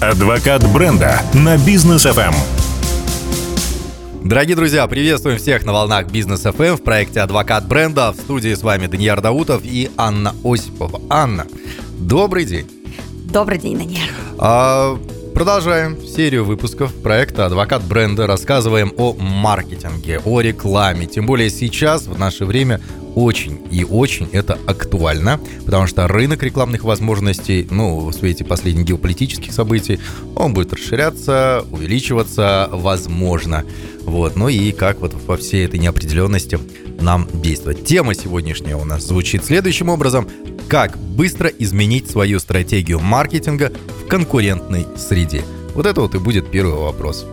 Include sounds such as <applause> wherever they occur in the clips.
Адвокат бренда на бизнес FM. Дорогие друзья, приветствуем всех на волнах Бизнес FM в проекте Адвокат бренда. В студии с вами Даниил Даутов и Анна Осипова. Анна, добрый день. Добрый день, Даниил. А, продолжаем серию выпусков проекта Адвокат бренда. Рассказываем о маркетинге, о рекламе. Тем более сейчас, в наше время, очень и очень это актуально, потому что рынок рекламных возможностей, ну, в свете последних геополитических событий, он будет расширяться, увеличиваться, возможно. Вот, ну и как вот во всей этой неопределенности нам действовать. Тема сегодняшняя у нас звучит следующим образом. Как быстро изменить свою стратегию маркетинга в конкурентной среде? Вот это вот и будет первый вопрос.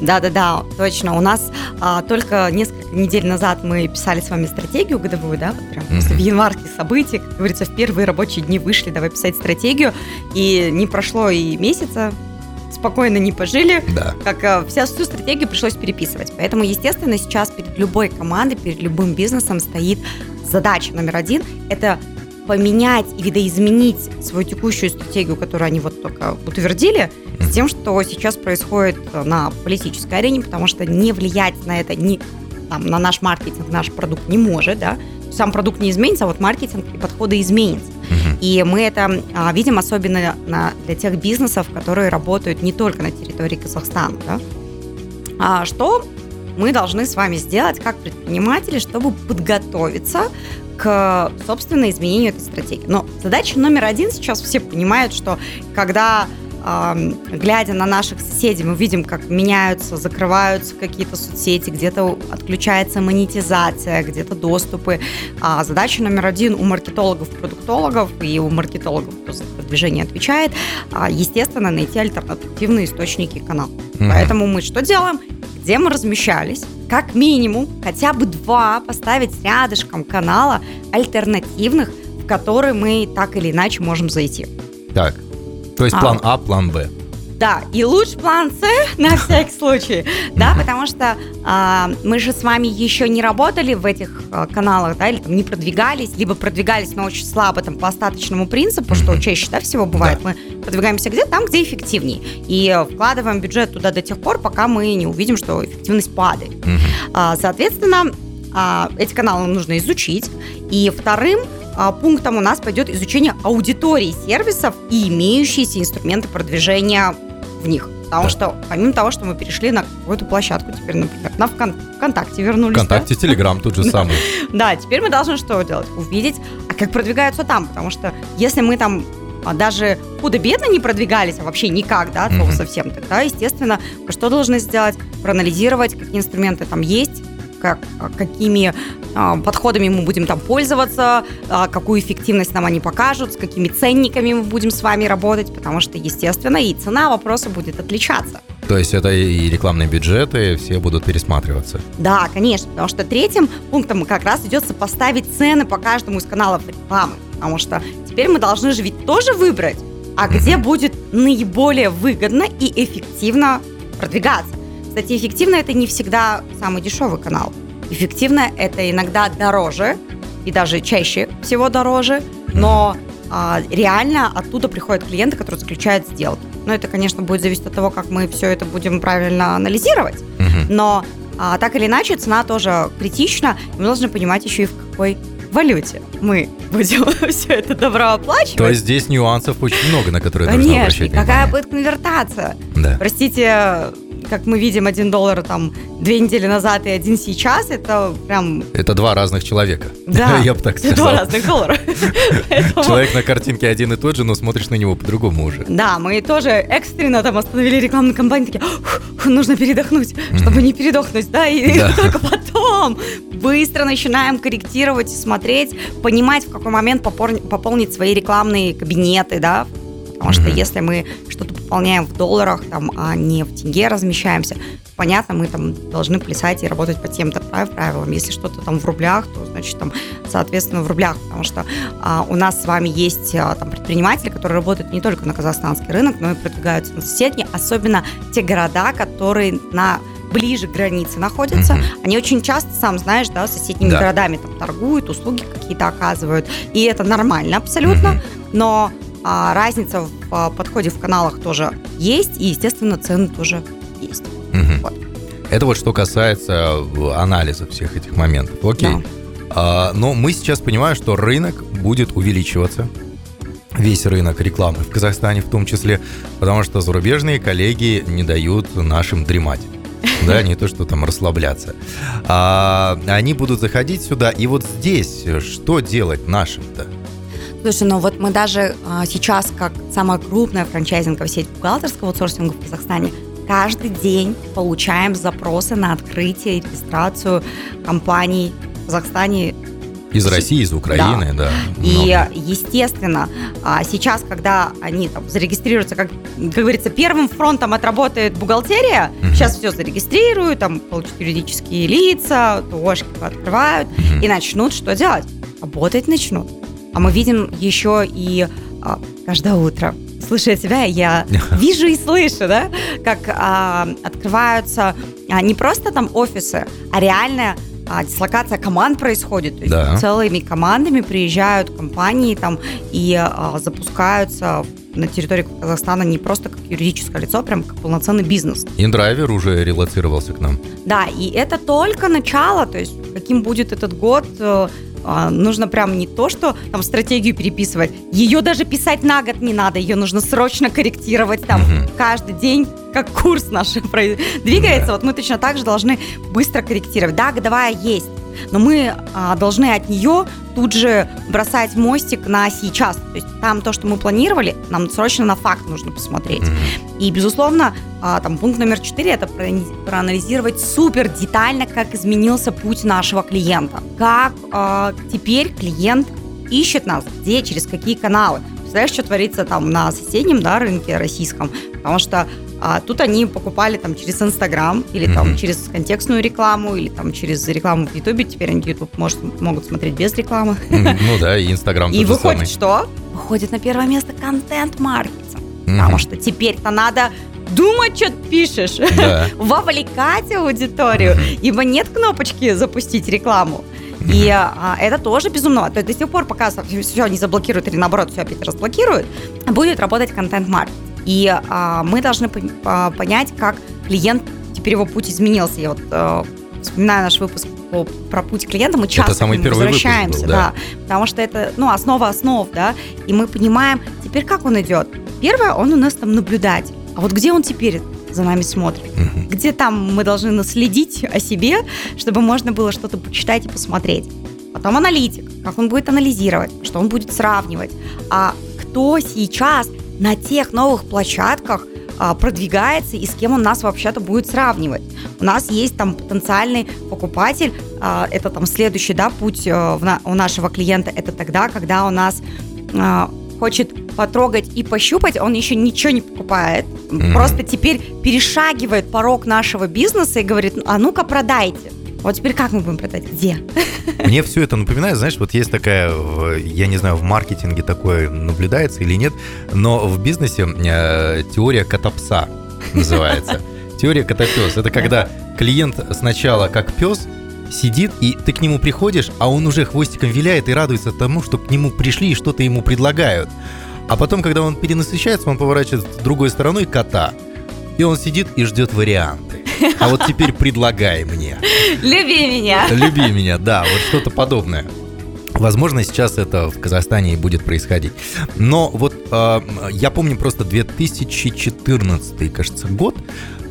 Да-да-да, точно. У нас а, только несколько недель назад мы писали с вами стратегию годовую, да, вот прям mm-hmm. после январских событий, как говорится, в первые рабочие дни вышли, давай писать стратегию, и не прошло и месяца, спокойно не пожили, да. как а, вся всю стратегию пришлось переписывать. Поэтому, естественно, сейчас перед любой командой, перед любым бизнесом стоит задача номер один – это поменять и видоизменить свою текущую стратегию, которую они вот только утвердили, с тем, что сейчас происходит на политической арене, потому что не влиять на это, не, там, на наш маркетинг, наш продукт не может, да, сам продукт не изменится, а вот маркетинг и подходы изменятся. И мы это а, видим особенно на, для тех бизнесов, которые работают не только на территории Казахстана. Да? А что мы должны с вами сделать как предприниматели, чтобы подготовиться к, собственно, изменению этой стратегии. Но задача номер один сейчас все понимают, что когда глядя на наших соседей, мы видим, как меняются, закрываются какие-то соцсети, где-то отключается монетизация, где-то доступы. А задача номер один у маркетологов, продуктологов и у маркетологов, кто за продвижение отвечает, а, естественно, найти альтернативные источники канала. Mm-hmm. Поэтому мы что делаем? Где мы размещались? Как минимум, хотя бы два поставить рядышком канала альтернативных, в которые мы так или иначе можем зайти. Так, то есть а. план А, план Б. Да, и лучше план С <laughs> на всякий случай, да, потому что а, мы же с вами еще не работали в этих а, каналах, да, или там не продвигались, либо продвигались, но очень слабо там по остаточному принципу, что чаще, да, всего бывает, мы продвигаемся где? Там, где эффективнее, и вкладываем бюджет туда до тех пор, пока мы не увидим, что эффективность падает. А, соответственно, эти каналы нужно изучить, и вторым пунктом у нас пойдет изучение аудитории сервисов и имеющиеся инструменты продвижения в них. Потому да. что, помимо того, что мы перешли на какую-то площадку, теперь, например, на Вкон- ВКонтакте вернулись. ВКонтакте, <laughs> да? Телеграм тут же самый. Да, теперь мы должны что делать? Увидеть, а как продвигаются там. Потому что если мы там а, даже худо-бедно не продвигались, а вообще никак, да, mm-hmm. совсем, тогда, естественно, что должны сделать? Проанализировать, какие инструменты там есть, как, какими а, подходами мы будем там пользоваться, а, какую эффективность нам они покажут, с какими ценниками мы будем с вами работать, потому что, естественно, и цена вопроса будет отличаться. То есть это и рекламные бюджеты, все будут пересматриваться? Да, конечно, потому что третьим пунктом как раз идет сопоставить цены по каждому из каналов рекламы, потому что теперь мы должны же ведь тоже выбрать, а где будет наиболее выгодно и эффективно продвигаться. Кстати, эффективно это не всегда самый дешевый канал. Эффективно это иногда дороже, и даже чаще всего дороже, но а, реально оттуда приходят клиенты, которые заключают сделки. Но это, конечно, будет зависеть от того, как мы все это будем правильно анализировать. Но а, так или иначе, цена тоже критична. Мы должны понимать еще и в какой валюте мы <laughs> будем все это добро оплачивать. То есть здесь нюансов очень много, на которые Конечно, нужно обращать внимание. какая будет конвертация? Да. Простите, как мы видим, один доллар там две недели назад и один сейчас, это прям... Это два разных человека. Да, <laughs> я бы так сказал. Два разных доллара. <laughs> Человек на картинке один и тот же, но смотришь на него по-другому уже. Да, мы тоже экстренно там остановили рекламную кампанию, такие, нужно передохнуть, чтобы не передохнуть, да, и <laughs> только потом быстро начинаем корректировать смотреть, понимать, в какой момент пополнить свои рекламные кабинеты, да, Потому что если мы что-то пополняем в долларах, там, а не в тенге размещаемся, понятно, мы там должны плясать и работать по тем-то правилам. Если что-то там в рублях, то значит там, соответственно, в рублях, потому что а, у нас с вами есть а, там предприниматели, которые работают не только на казахстанский рынок, но и продвигаются на соседние, особенно те города, которые на ближе к границе находятся, mm-hmm. они очень часто, сам знаешь, да, соседними да. городами там торгуют, услуги какие-то оказывают, и это нормально абсолютно, mm-hmm. но а, разница в а, подходе в каналах тоже есть, и, естественно, цены тоже есть. Мгм. Это вот что касается э, анализа всех этих моментов. Окей. Да. А, но мы сейчас понимаем, что рынок будет увеличиваться. Весь рынок рекламы в Казахстане в том числе, потому что зарубежные коллеги не дают нашим дремать. <laughs> Да, не то, что там расслабляться. А, они будут заходить сюда, и вот здесь что делать нашим-то? Слушай, ну вот мы даже а, сейчас, как самая крупная франчайзинговая сеть бухгалтерского аутсорсинга в Казахстане, каждый день получаем запросы на открытие и регистрацию компаний в Казахстане Из России, из Украины, да. И, много. естественно, а, сейчас, когда они там зарегистрируются, как, как говорится, первым фронтом отработает бухгалтерия, Мгм. сейчас все зарегистрируют, там получат юридические лица, ТОшки открывают, Мгм. и начнут что делать? Работать начнут. А мы видим еще и а, каждое утро, слушая тебя, я <laughs> вижу и слышу, да, как а, открываются а, не просто там офисы, а реальная а, дислокация команд происходит. То есть Да. целыми командами приезжают компании там и а, запускаются на территории Казахстана не просто как юридическое лицо, прям как полноценный бизнес. Индрайвер уже релацировался к нам. Да, и это только начало, то есть каким будет этот год, э, а, нужно прям не то, что там стратегию переписывать, ее даже писать на год не надо, ее нужно срочно корректировать там. Мгм. каждый день, как курс наш <laughs> двигается, вот мы точно так же должны быстро корректировать. Да, годовая есть, но мы а, должны от нее тут же бросать мостик на сейчас. То есть там то, что мы планировали, нам срочно на факт нужно посмотреть. Мгм. И, безусловно, а, там пункт номер четыре – это проанализировать супер детально, как изменился путь нашего клиента. Как а, теперь клиент ищет нас, где, через какие каналы. Представляешь, что творится там на соседнем да, рынке российском? Потому что а, тут они покупали там через Инстаграм или там Мгм. через контекстную рекламу или там через рекламу в Ютубе. Теперь они YouTube может, могут смотреть без рекламы. Ну да, и Инстаграм И выходит самый. что? Выходит на первое место контент-маркетинг. Потому что теперь-то надо думать, что ты пишешь, Да. <laughs> вовлекать аудиторию, Мгм. ибо нет кнопочки запустить рекламу. И а, это тоже безумно. То есть до сих пор, пока все не заблокируют или наоборот все опять разблокируют, будет работать контент-маркетинг. И а, мы должны а, понять, как клиент, теперь его путь изменился. Я вот э, вспоминаю наш выпуск про путь клиента, мы часто самый к нему выпуск был, возвращаемся, да. да, потому что это, ну, основа основ, да, и мы понимаем, теперь как он идет. Первое, он у нас там наблюдатель, а вот где он теперь за нами смотрит? Мгм. где там мы должны наследить о себе, чтобы можно было что-то почитать и посмотреть. Потом аналитик, как он будет анализировать, что он будет сравнивать. А кто сейчас на тех новых площадках а, продвигается и с кем он нас вообще-то будет сравнивать. У нас есть там потенциальный покупатель, а, это там следующий да, путь э, в на- у нашего клиента, это тогда, когда у нас а, хочет потрогать и пощупать, он еще ничего не покупает. Мгм. Просто теперь перешагивает порог нашего бизнеса и говорит, а ну-ка продайте. Вот теперь как мы будем продать? Где? <laughs> Мне все это напоминает, знаешь, вот есть такая, я не знаю, в маркетинге такое наблюдается или нет, но в бизнесе э, теория кота-пса называется. <laughs> Теория кота-пес. Это когда клиент сначала как пес сидит, и ты к нему приходишь, а он уже хвостиком виляет и радуется тому, что к нему пришли и что-то ему предлагают. А потом, когда он перенасыщается, он поворачивает другой стороной кота, и он сидит и ждет варианты. А вот теперь предлагай мне. Люби меня. Люби меня, да, вот что-то подобное. Возможно, сейчас это в Казахстане и будет происходить. Но вот э, я помню просто 2014, кажется, год,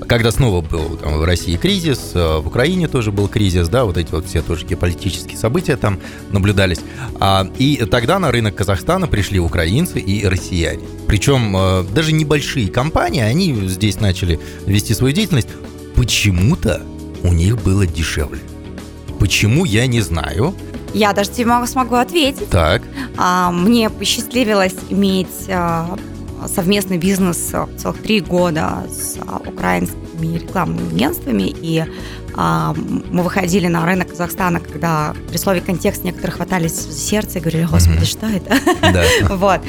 когда снова был там, в России кризис, э, в Украине тоже был кризис, да, вот эти вот все тоже геополитические события там наблюдались. А, и тогда на рынок Казахстана пришли украинцы и россияне. Причем э, даже небольшие компании, они здесь начали вести свою деятельность. Почему-то у них было дешевле. Почему, я не знаю. Я даже тебе могу- смогу ответить. Так, А, Мне посчастливилось иметь а, совместный бизнес а, целых три года с а, украинскими рекламными агентствами, и а, мы выходили на рынок Казахстана, когда при слове контекст некоторые хватались за сердце и говорили, господи, что это? да. <laughs> Вот.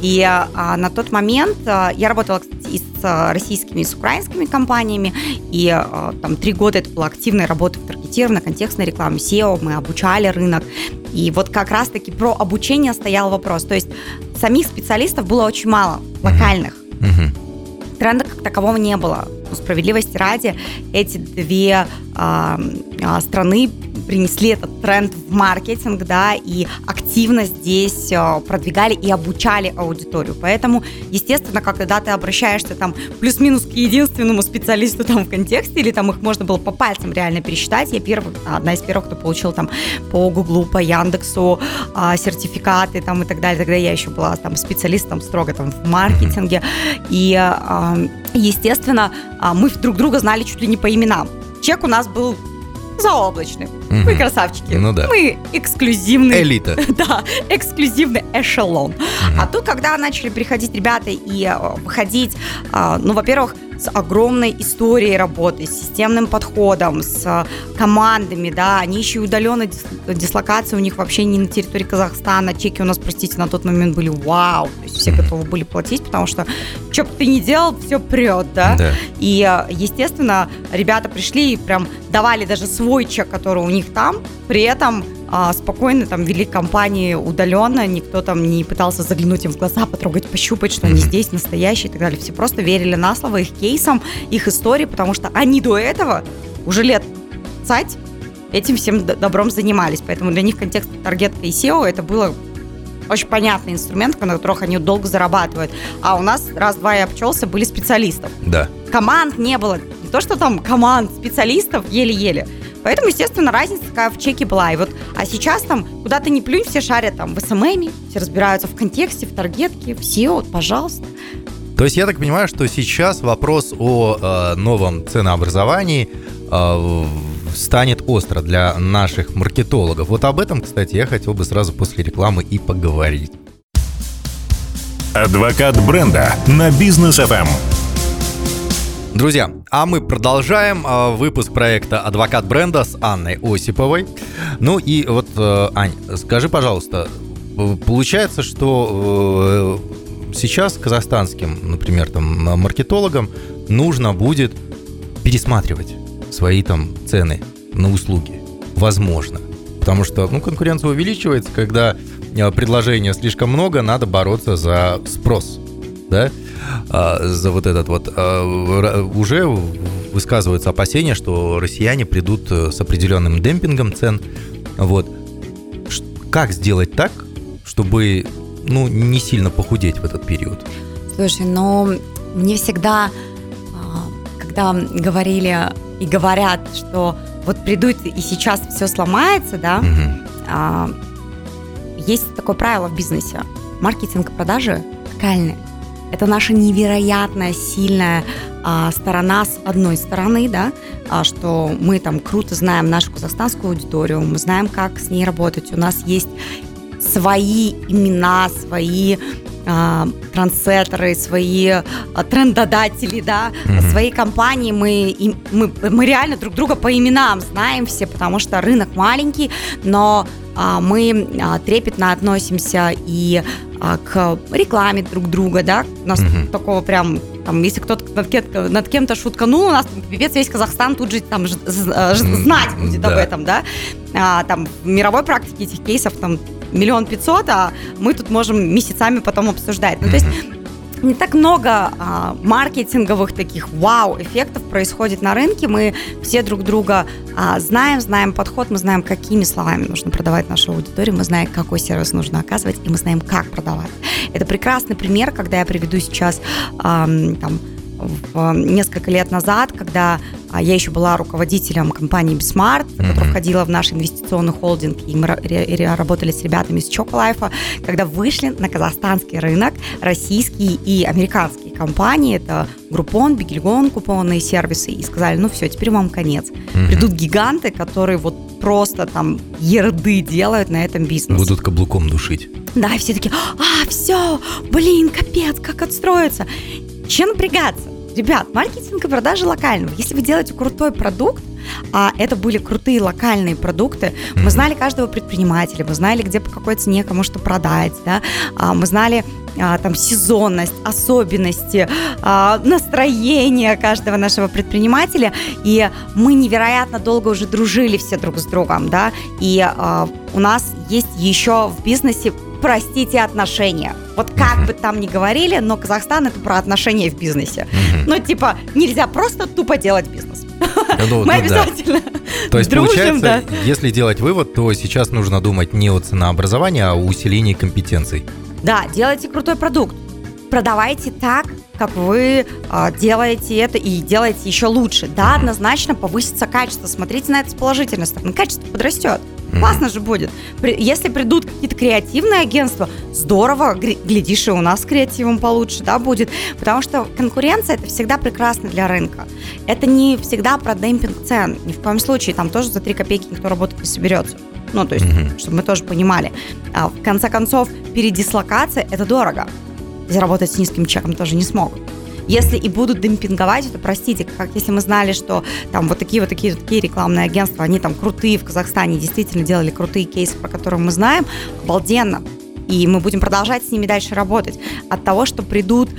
И а, на тот момент а, я работала, кстати, и с а, российскими, и с украинскими компаниями, и а, там три года это была активная работа в таргетированной, контекстной рекламе, SEO, мы обучали рынок. И вот как раз-таки про обучение стоял вопрос. То есть самих специалистов было очень мало, локальных. Тренда как такового не было. Но справедливости ради, эти две а, страны принесли этот тренд в маркетинг, да, и активно здесь а, продвигали и обучали аудиторию. Поэтому, естественно, когда ты обращаешься там плюс-минус к единственному специалисту там в контексте, или там их можно было по пальцам реально пересчитать, я первый, одна из первых, кто получил там по Гуглу, по Яндексу а, сертификаты там и так далее. Тогда я еще была там специалистом строго там в маркетинге. И, а, естественно, а, мы друг друга знали чуть ли не по именам. Чек у нас был заоблачный. Мгм. Мы красавчики. Ну да. Мы эксклюзивный Элита. <laughs> да, эксклюзивный эшелон. А тут, когда начали приходить ребята и э, выходить, э, ну, во-первых, с огромной историей работы, с системным подходом, с э, командами, да, они еще и удаленно дис- дислокация у них вообще не на территории Казахстана, чеки у нас, простите, на тот момент были вау, то есть все готовы были платить, потому что что бы ты ни делал, все прет, да, Да. и, э, естественно, ребята пришли и прям давали даже свой чек, который у них там, при этом а, спокойно там вели компании удаленно, никто там не пытался заглянуть им в глаза, потрогать, пощупать, что они здесь настоящие и так далее. Все просто верили на слово их кейсам, их истории, потому что они до этого уже лет цать этим всем добром занимались. Поэтому для них контекст таргетка и SEO это было очень понятный инструмент, на которых они долго зарабатывают. А у нас раз-два и обчелся, были специалистов Да. команд не было. Не то, что там команд, специалистов еле-еле. Поэтому, естественно, разница такая в чеке была. И вот, а сейчас там, куда ты не плюнь, все шарят там в СММе, все разбираются в контексте, в таргетке, в SEO, вот, пожалуйста. То есть я так понимаю, что сейчас вопрос о э, новом ценообразовании э, станет остро для наших маркетологов. Вот об этом, кстати, я хотел бы сразу после рекламы и поговорить. Адвокат бренда на бизнес Эм. FM. Друзья, а мы продолжаем э, выпуск проекта «Адвокат бренда» с Анной Осиповой. Ну и вот, э, Ань, скажи, пожалуйста, э, получается, что э, сейчас казахстанским, например, там, маркетологам нужно будет пересматривать свои там цены на услуги. Возможно. Потому что ну, конкуренция увеличивается, когда предложения слишком много, надо бороться за спрос. Да? А, за вот этот вот ра- уже высказываются опасения, что россияне придут э, с определенным демпингом цен. Вот. Как сделать так, чтобы ну, не сильно похудеть в этот период? Слушай, ну, мне всегда, а, когда говорили и говорят, что вот придут и сейчас все сломается, да, а, есть такое правило в бизнесе. Маркетинг и продажи локальные. Это наша невероятная сильная а, сторона с одной стороны, да, а, что мы там круто знаем нашу казахстанскую аудиторию, мы знаем, как с ней работать. У нас есть свои имена, свои а, трансеттеры, свои а, трендодатели, да, Мгм. свои компании, мы, им- мы, мы реально друг друга по именам знаем все, потому что рынок маленький, но а, мы а, трепетно относимся и к рекламе друг друга, да, у нас Мгм. такого прям, там, если кто-то над, кем- над кем-то шутканул, у нас там, пипец весь Казахстан тут же там ж- э, ж- знать будет об да. этом, да, А, там в мировой практике этих кейсов там миллион пятьсот, а мы тут можем месяцами потом обсуждать. Ну, то есть не так много а, маркетинговых таких вау-эффектов происходит на рынке. Мы все друг друга а, знаем, знаем подход, мы знаем, какими словами нужно продавать нашу аудиторию, мы знаем, какой сервис нужно оказывать, и мы знаем, как продавать. Это прекрасный пример, когда я приведу сейчас ам, там, в, несколько лет назад, когда а, я еще была руководителем компании Bismart, которая Мгм. входила в наш инвестиционный холдинг, и мы работали с ребятами из Чоколайфа, когда вышли на казахстанский рынок российские и американские компании, это Группон, Бигельгон, купонные сервисы, и сказали, ну все, теперь вам конец. Мгм. Придут гиганты, которые вот просто там ерды делают на этом бизнесе. Будут каблуком душить. Да, и все такие, а, все, блин, капец, как отстроиться. Чем напрягаться? Ребят, маркетинг и продажи локального. Если вы делаете крутой продукт, а это были крутые локальные продукты, мы знали каждого предпринимателя, мы знали, где по какой цене кому что продать, да, а, мы знали, а, там сезонность, особенности, а, настроение каждого нашего предпринимателя. И мы невероятно долго уже дружили все друг с другом, да, и а, у нас есть еще в бизнесе простите отношения. Вот как бы там ни говорили, но Казахстан это про отношения в бизнесе. Ну, типа, нельзя просто тупо делать бизнес. Ну, Мы ну, обязательно да. То есть, дружим, получается, да. если делать вывод, то сейчас нужно думать не о ценообразовании, а о усилении компетенций. Да, делайте крутой продукт. Продавайте так, как вы э, делаете это и делаете еще лучше. Да, однозначно повысится качество. Смотрите на это с положительной стороны. Качество подрастет. Классно же будет. Если придут какие-то креативные агентства, здорово, глядишь, и у нас креативом получше, да, будет. Потому что конкуренция – это всегда прекрасно для рынка. Это не всегда про демпинг цен. Ни в коем случае. Там тоже за 3 копейки никто работать не соберется. Ну, то есть, mm-hmm. чтобы мы тоже понимали. А, в конце концов, передислокация – это дорого. Заработать с низким чеком тоже не смогут. Если и будут демпинговать, то простите, как если мы знали, что там вот такие вот такие, такие рекламные агентства, они там крутые в Казахстане, действительно делали крутые кейсы, про которые мы знаем, обалденно. И мы будем продолжать с ними дальше работать. От того, что придут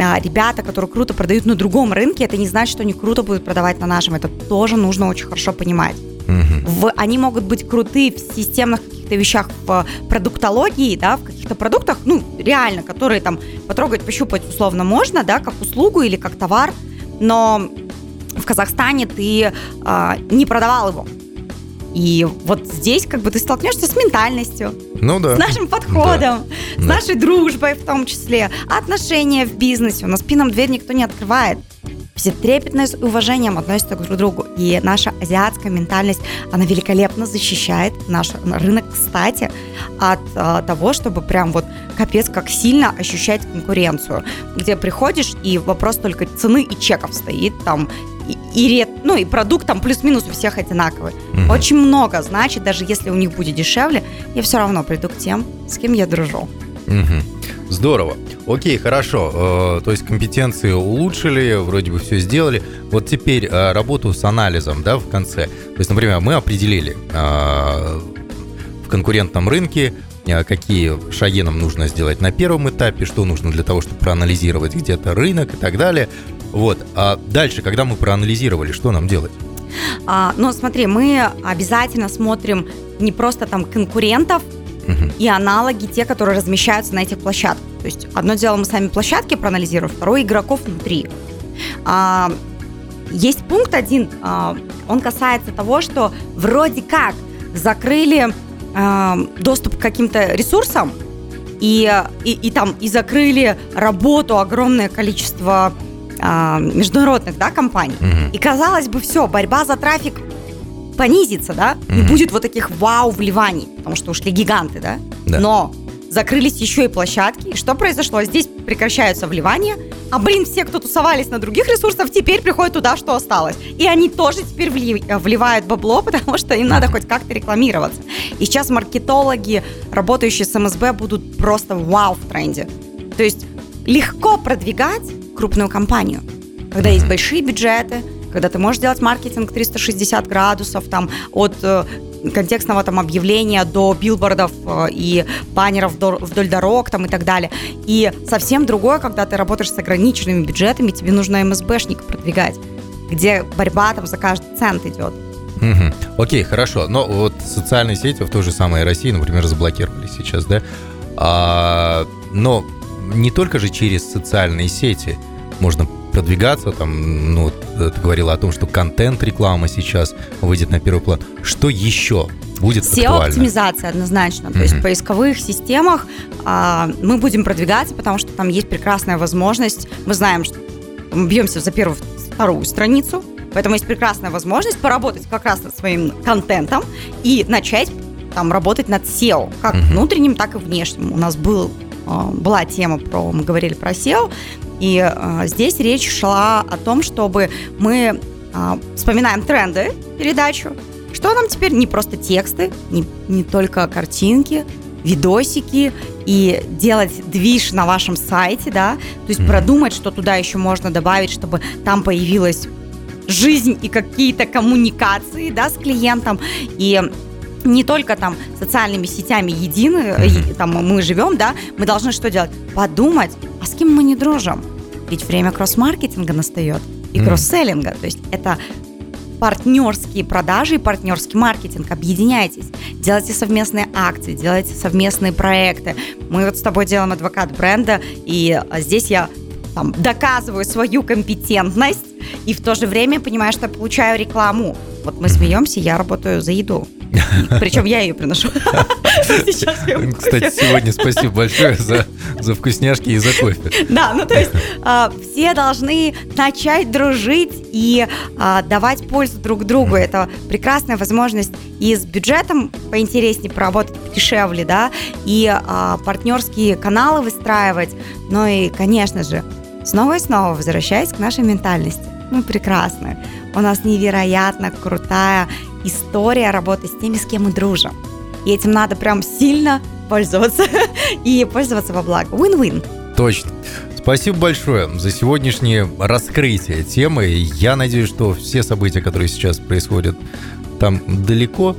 а, ребята, которые круто продают на другом рынке, это не значит, что они круто будут продавать на нашем. Это тоже нужно очень хорошо понимать. Угу. В, они могут быть крутые в системных каких-то вещах, в продуктологии, да, в каких-то продуктах, ну, реально, которые там потрогать, пощупать условно можно, да, как услугу или как товар, но в Казахстане ты э, не продавал его. И вот здесь как бы ты столкнешься с ментальностью, ну, да. с нашим подходом, да. с да. нашей дружбой в том числе, отношения в бизнесе. У нас спинам дверь никто не открывает все трепетно и с уважением относятся друг к другу. И наша азиатская ментальность, она великолепно защищает наш рынок, кстати, от а, того, чтобы прям вот капец как сильно ощущать конкуренцию, где приходишь, и вопрос только цены и чеков стоит там, и, и, ну, и продукт там плюс-минус у всех одинаковый. Угу. Очень много значит, даже если у них будет дешевле, я все равно приду к тем, с кем я дружу. Угу. Здорово. Окей, хорошо. Э, то есть компетенции улучшили, вроде бы все сделали. Вот теперь э, работу с анализом, да, в конце. То есть, например, мы определили э, в конкурентном рынке, какие шаги нам нужно сделать на первом этапе, что нужно для того, чтобы проанализировать где-то рынок и так далее. Вот. А дальше, когда мы проанализировали, что нам делать? А, ну, смотри, мы обязательно смотрим не просто там конкурентов, угу. и аналоги, те, которые размещаются на этих площадках. То есть одно дело мы сами площадки проанализируем, второе игроков внутри. А, есть пункт один, а, он касается того, что вроде как закрыли а, доступ к каким-то ресурсам и, и, и там и закрыли работу огромное количество а, международных да, компаний. Угу. И казалось бы, все, борьба за трафик понизится, да, mm-hmm. не будет вот таких вау вливаний, потому что ушли гиганты, да? да. Но закрылись еще и площадки. И что произошло? Здесь прекращаются вливания, а, блин, все, кто тусовались на других ресурсах, теперь приходят туда, что осталось. И они тоже теперь вливают бабло, <laughs> потому что им надо хоть как-то рекламироваться. И сейчас маркетологи, работающие с МСБ, будут просто вау в тренде. То есть легко продвигать крупную компанию, когда есть большие бюджеты, когда ты можешь делать маркетинг 360 градусов, там, от э, контекстного там объявления до билбордов э, и баннеров вдоль дорог там и так далее. И совсем другое, когда ты работаешь с ограниченными бюджетами, тебе нужно МСБшник продвигать, где борьба там за каждый цент идет. Угу. Окей, хорошо. Но вот социальные сети в той же самой России, например, заблокировали сейчас, да? А, но не только же через социальные сети можно продвигаться, там, ну, ты говорила о том, что контент-реклама сейчас выйдет на первый план. Что еще будет SEO-оптимизация однозначно. Mm-hmm. То есть в поисковых системах а, мы будем продвигаться, потому что там есть прекрасная возможность. Мы знаем, что мы бьемся за первую, вторую страницу, поэтому есть прекрасная возможность поработать как раз над своим контентом и начать там работать над SEO, как mm-hmm. внутренним, так и внешним. У нас был была тема про, мы говорили про SEO, и э, здесь речь шла о том, чтобы мы э, вспоминаем тренды передачу, что нам теперь не просто тексты, не, не только картинки, видосики и делать движ на вашем сайте, да, то есть продумать, что туда еще можно добавить, чтобы там появилась жизнь и какие-то коммуникации, да, с клиентом. И не только там социальными сетями едины, mm-hmm. там мы живем, да, мы должны что делать? Подумать, а с кем мы не дружим? Ведь время кросс-маркетинга настает и mm-hmm. кросс-селлинга. То есть это партнерские продажи и партнерский маркетинг. Объединяйтесь, делайте совместные акции, делайте совместные проекты. Мы вот с тобой делаем адвокат бренда, и здесь я там, доказываю свою компетентность и в то же время понимаю, что я получаю рекламу. Вот мы смеемся, я работаю за еду. <laughs> Причем я ее приношу. <laughs> Кстати, сегодня спасибо большое за, за вкусняшки и за кофе. Да, ну то есть э, все должны начать дружить и э, давать пользу друг другу. Это прекрасная возможность и с бюджетом поинтереснее поработать дешевле, да, и э, партнерские каналы выстраивать. Ну и, конечно же, снова и снова возвращаясь к нашей ментальности. Ну, прекрасно. У нас невероятно крутая история работы с теми, с кем мы дружим. И этим надо прям сильно пользоваться <laughs> и пользоваться во благо. Win-win. Точно. Спасибо большое за сегодняшнее раскрытие темы. Я надеюсь, что все события, которые сейчас происходят там далеко,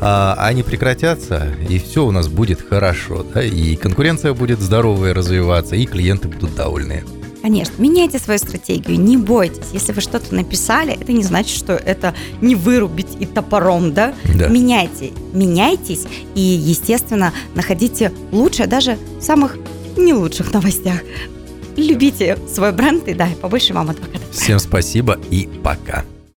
а, они прекратятся, и все у нас будет хорошо. Да? И конкуренция будет здоровая развиваться, и клиенты будут довольны. Конечно, меняйте свою стратегию, не бойтесь. Если вы что-то написали, это не значит, что это не вырубить и топором, да? да. Меняйте, меняйтесь и, естественно, находите лучшее даже в самых не лучших новостях. Любите свой бренд и да, побольше вам адвокатов. Всем спасибо и пока.